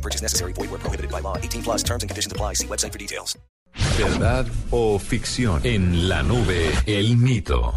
No purchase necessary. Void where prohibited by law. 18 plus terms and conditions apply. See website for details. ¿Verdad o ficción? En la nube, el mito.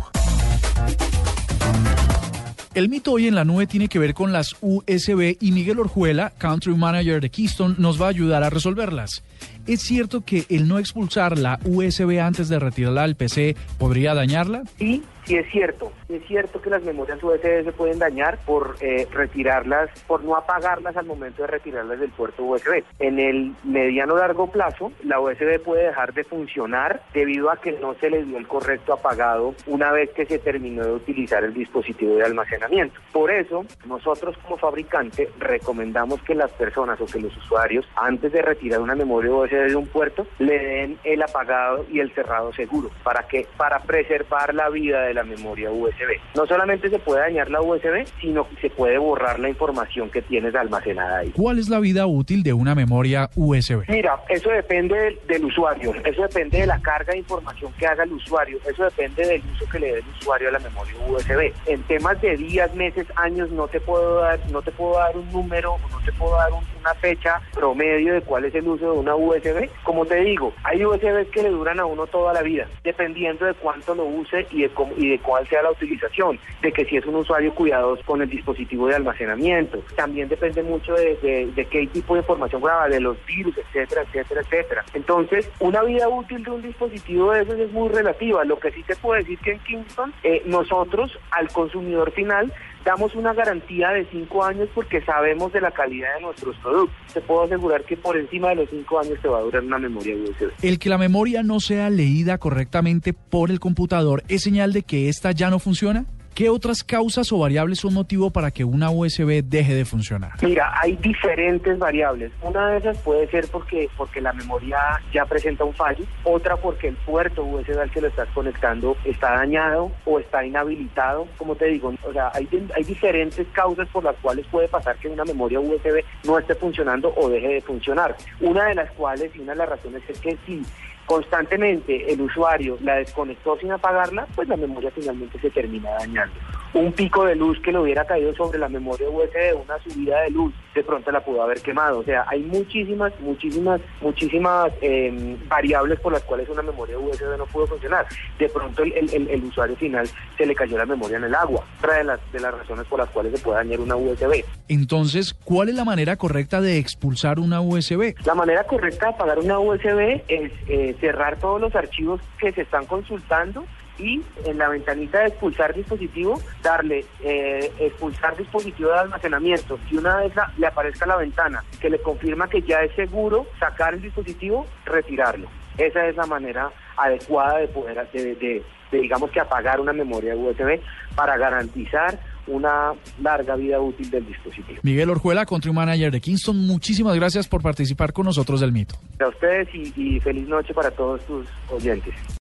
El mito hoy en la nube tiene que ver con las USB y Miguel Orjuela, Country Manager de Keystone, nos va a ayudar a resolverlas. ¿Es cierto que el no expulsar la USB antes de retirarla al PC podría dañarla? Sí, sí es cierto. Sí es cierto que las memorias USB se pueden dañar por eh, retirarlas, por no apagarlas al momento de retirarlas del puerto USB. En el mediano largo plazo, la USB puede dejar de funcionar debido a que no se le dio el correcto apagado una vez que se terminó de utilizar el dispositivo de almacenamiento. Por eso, nosotros como fabricante recomendamos que las personas o que los usuarios, antes de retirar una memoria USB de un puerto, le den el apagado y el cerrado seguro. ¿Para que Para preservar la vida de la memoria USB. No solamente se puede dañar la USB, sino que se puede borrar la información que tienes almacenada ahí. ¿Cuál es la vida útil de una memoria USB? Mira, eso depende del, del usuario, eso depende de la carga de información que haga el usuario, eso depende del uso que le dé el usuario a la memoria USB. En temas de días, meses, años, no te puedo dar, no te puedo dar un número, te puedo dar un- una fecha promedio de cuál es el uso de una USB. Como te digo, hay USBs que le duran a uno toda la vida, dependiendo de cuánto lo use y de, cómo- y de cuál sea la utilización, de que si es un usuario cuidadoso con el dispositivo de almacenamiento. También depende mucho de, de- qué tipo de información graba, de los virus, etcétera, etcétera, etcétera. Entonces, una vida útil de un dispositivo de esos es muy relativa. Lo que sí te puedo decir que en Kingston, eh, nosotros al consumidor final damos una garantía de cinco años porque sabemos de la calidad de nuestros productos. Te puedo asegurar que por encima de los cinco años te va a durar una memoria USB. El que la memoria no sea leída correctamente por el computador es señal de que ésta ya no funciona. ¿Qué otras causas o variables son motivo para que una USB deje de funcionar? Mira, hay diferentes variables. Una de esas puede ser porque, porque la memoria ya presenta un fallo, otra porque el puerto USB al que lo estás conectando está dañado o está inhabilitado. Como te digo, o sea, hay, hay diferentes causas por las cuales puede pasar que una memoria USB no esté funcionando o deje de funcionar. Una de las cuales y una de las razones es que si constantemente el usuario la desconectó sin apagarla, pues la memoria finalmente se termina dañando. Un pico de luz que le hubiera caído sobre la memoria USB, una subida de luz, de pronto la pudo haber quemado. O sea, hay muchísimas, muchísimas, muchísimas eh, variables por las cuales una memoria USB no pudo funcionar. De pronto el, el- el- el usuario final se le cayó la memoria en el agua. Otra de las, de las razones por las cuales se puede dañar una USB. Entonces, ¿cuál es la manera correcta de expulsar una USB? La manera correcta de apagar una USB es eh, cerrar todos los archivos que se están consultando y en la ventanita de expulsar dispositivo darle eh, expulsar dispositivo de almacenamiento. Si una vez la- le aparezca la ventana que le confirma que ya es seguro sacar el dispositivo, retirarlo. Esa es la manera adecuada de poder de, de- de, digamos que apagar una memoria USB para garantizar una larga vida útil del dispositivo. Miguel Orjuela, Country Manager de Kingston, muchísimas gracias por participar con nosotros del mito. A ustedes y, y feliz noche para todos tus oyentes.